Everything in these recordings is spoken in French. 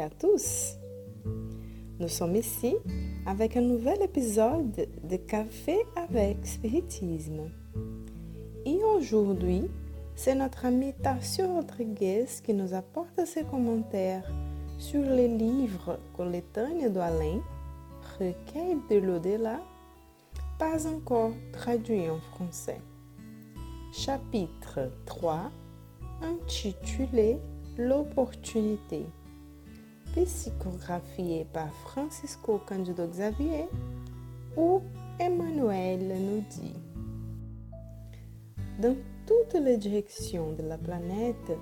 à tous. Nous sommes ici avec un nouvel épisode de Café avec Spiritisme. Et aujourd'hui, c'est notre ami Tarsio Rodriguez qui nous apporte ses commentaires sur les livres Coletânea do Além, Recueil de l'au-delà, pas encore traduit en français. Chapitre 3, intitulé L'opportunité, psychographié par Francisco Candido Xavier, où Emmanuel nous dit Dans toutes les directions de la planète,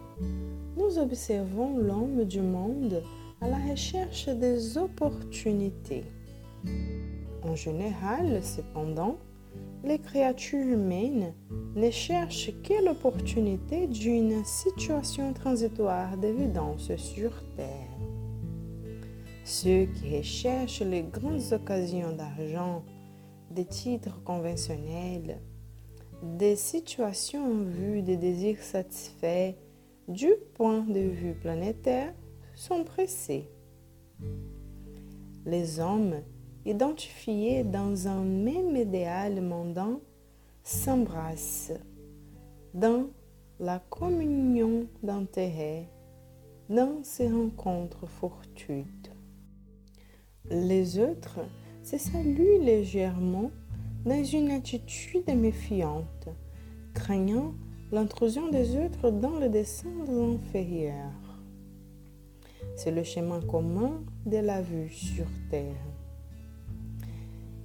nous observons l'homme du monde à la recherche des opportunités. En général, cependant, les créatures humaines ne cherchent que l'opportunité d'une situation transitoire d'évidence sur Terre. Ceux qui recherchent les grandes occasions d'argent, des titres conventionnels, des situations en vue des désirs satisfaits du point de vue planétaire sont pressés. Les hommes identifiés dans un même idéal mondain s'embrassent dans la communion d'intérêts, dans ces rencontres fortuites. Les autres se saluent légèrement dans une attitude méfiante, craignant l'intrusion des autres dans le dessin inférieur. C'est le chemin commun de la vue sur Terre.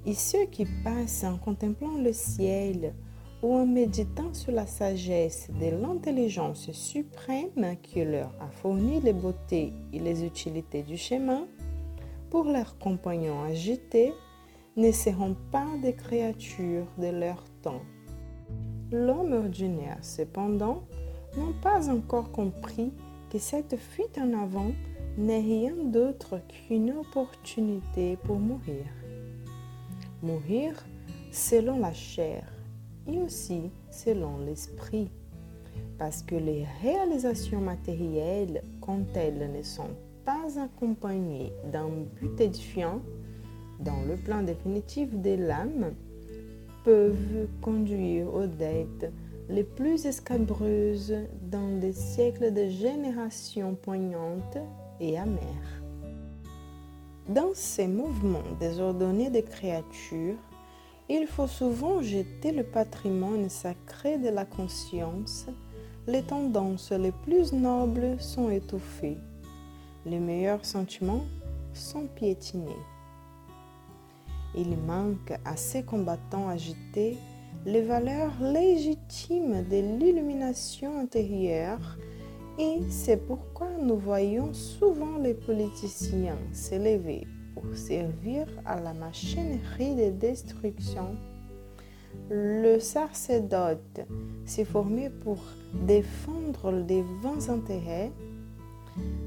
Et ceux qui passent en contemplant le ciel ou en méditant sur la sagesse de l'intelligence suprême qui leur a fourni les beautés et les utilités du chemin, pour leurs compagnons agités, ne seront pas des créatures de leur temps. L'homme ordinaire, cependant, n'a pas encore compris que cette fuite en avant n'est rien d'autre qu'une opportunité pour mourir. Mourir selon la chair et aussi selon l'esprit, parce que les réalisations matérielles, quand elles ne sont pas accompagnées d'un but édifiant, dans le plan définitif de l'âme, peuvent conduire aux dettes les plus escabreuses dans des siècles de générations poignantes et amères. Dans ces mouvements désordonnés des créatures, il faut souvent jeter le patrimoine sacré de la conscience. Les tendances les plus nobles sont étouffées. Les meilleurs sentiments sont piétinés. Il manque à ces combattants agités les valeurs légitimes de l'illumination intérieure et c'est pourquoi nous voyons souvent les politiciens s'élever pour servir à la machinerie de destruction. Le sacerdote s'est formé pour défendre les vains intérêts.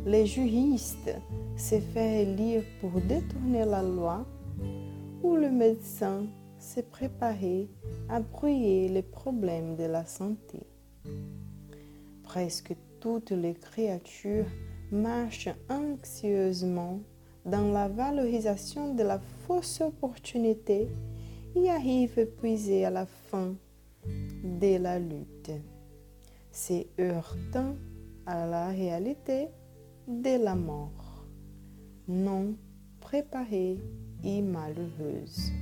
Les juristes s'est fait élire pour détourner la loi. Ou le médecin s'est préparé à brouiller les problèmes de la santé. Presque toutes les créatures marchent anxieusement dans la valorisation de la fausse opportunité et arrivent épuisées à la fin de la lutte, se heurtant à la réalité de la mort, non préparée et malheureuse.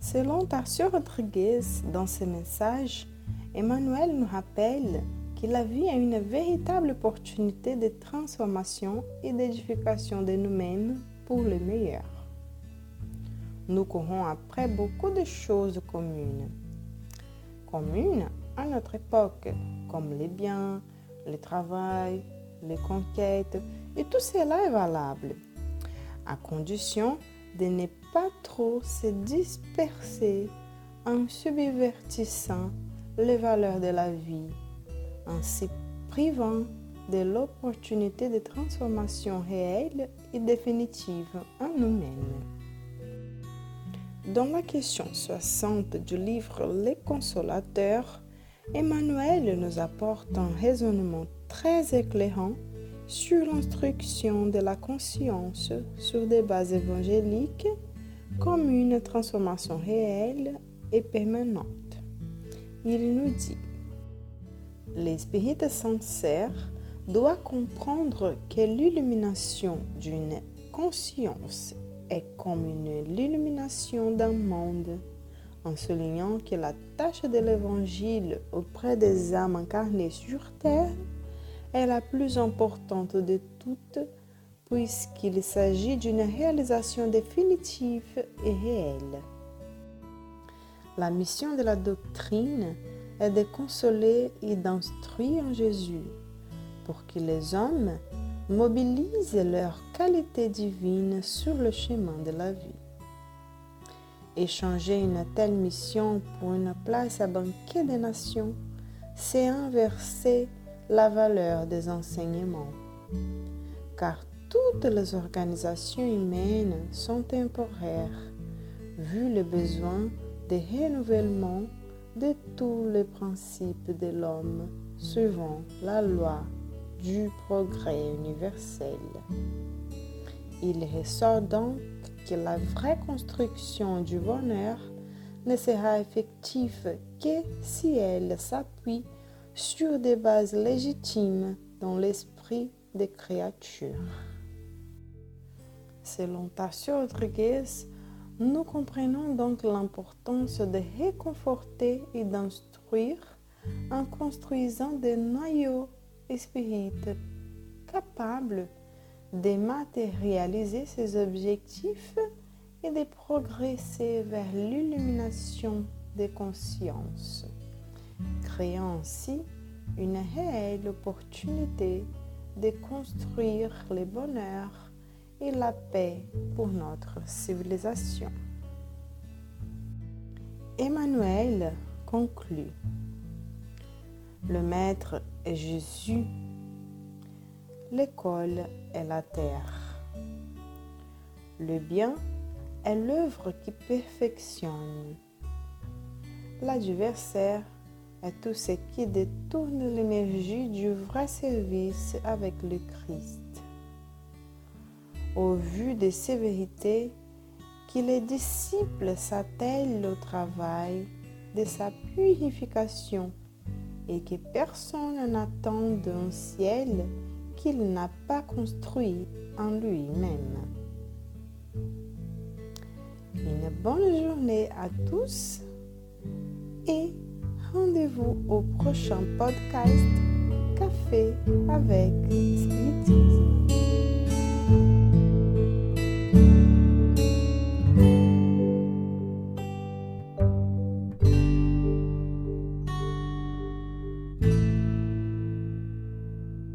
Selon Tarcio Rodriguez, dans ses messages, Emmanuel nous rappelle que la vie est une véritable opportunité de transformation et d'édification de nous-mêmes pour le meilleur. Nous courons après beaucoup de choses communes. Communes à notre époque, comme les biens, le travail, les conquêtes, et tout cela est valable, à condition de ne pas trop se disperser en subvertissant les valeurs de la vie en se privant de l'opportunité de transformation réelle et définitive en nous-mêmes. Dans la question 60 du livre Les Consolateurs, Emmanuel nous apporte un raisonnement très éclairant sur l'instruction de la conscience sur des bases évangéliques comme une transformation réelle et permanente. Il nous dit, l'esprit sincère doit comprendre que l'illumination d'une conscience est comme l'illumination d'un monde, en soulignant que la tâche de l'Évangile auprès des âmes incarnées sur terre est la plus importante de toutes, puisqu'il s'agit d'une réalisation définitive et réelle. La mission de la doctrine est de consoler et d'instruire Jésus pour que les hommes mobilisent leur qualité divine sur le chemin de la vie. Échanger une telle mission pour une place à banquet des nations, c'est inverser la valeur des enseignements. Car toutes les organisations humaines sont temporaires, vu le besoin de renouvellement de tous les principes de l'homme suivant la loi du progrès universel. Il ressort donc la vraie construction du bonheur ne sera effective que si elle s'appuie sur des bases légitimes dans l'esprit des créatures. Selon Tassio Rodriguez, nous comprenons donc l'importance de réconforter et d'instruire en construisant des noyaux spirituels capables de matérialiser ses objectifs et de progresser vers l'illumination des consciences, créant ainsi une réelle opportunité de construire le bonheur et la paix pour notre civilisation. Emmanuel conclut. Le Maître Jésus. L'école est la terre. Le bien est l'œuvre qui perfectionne. L'adversaire est tout ce qui détourne l'énergie du vrai service avec le Christ au vu de ces vérités, que les disciples s'attellent au travail de sa purification et que personne n'attend d'un ciel qu'il n'a pas construit en lui-même. Une bonne journée à tous et rendez-vous au prochain podcast Café avec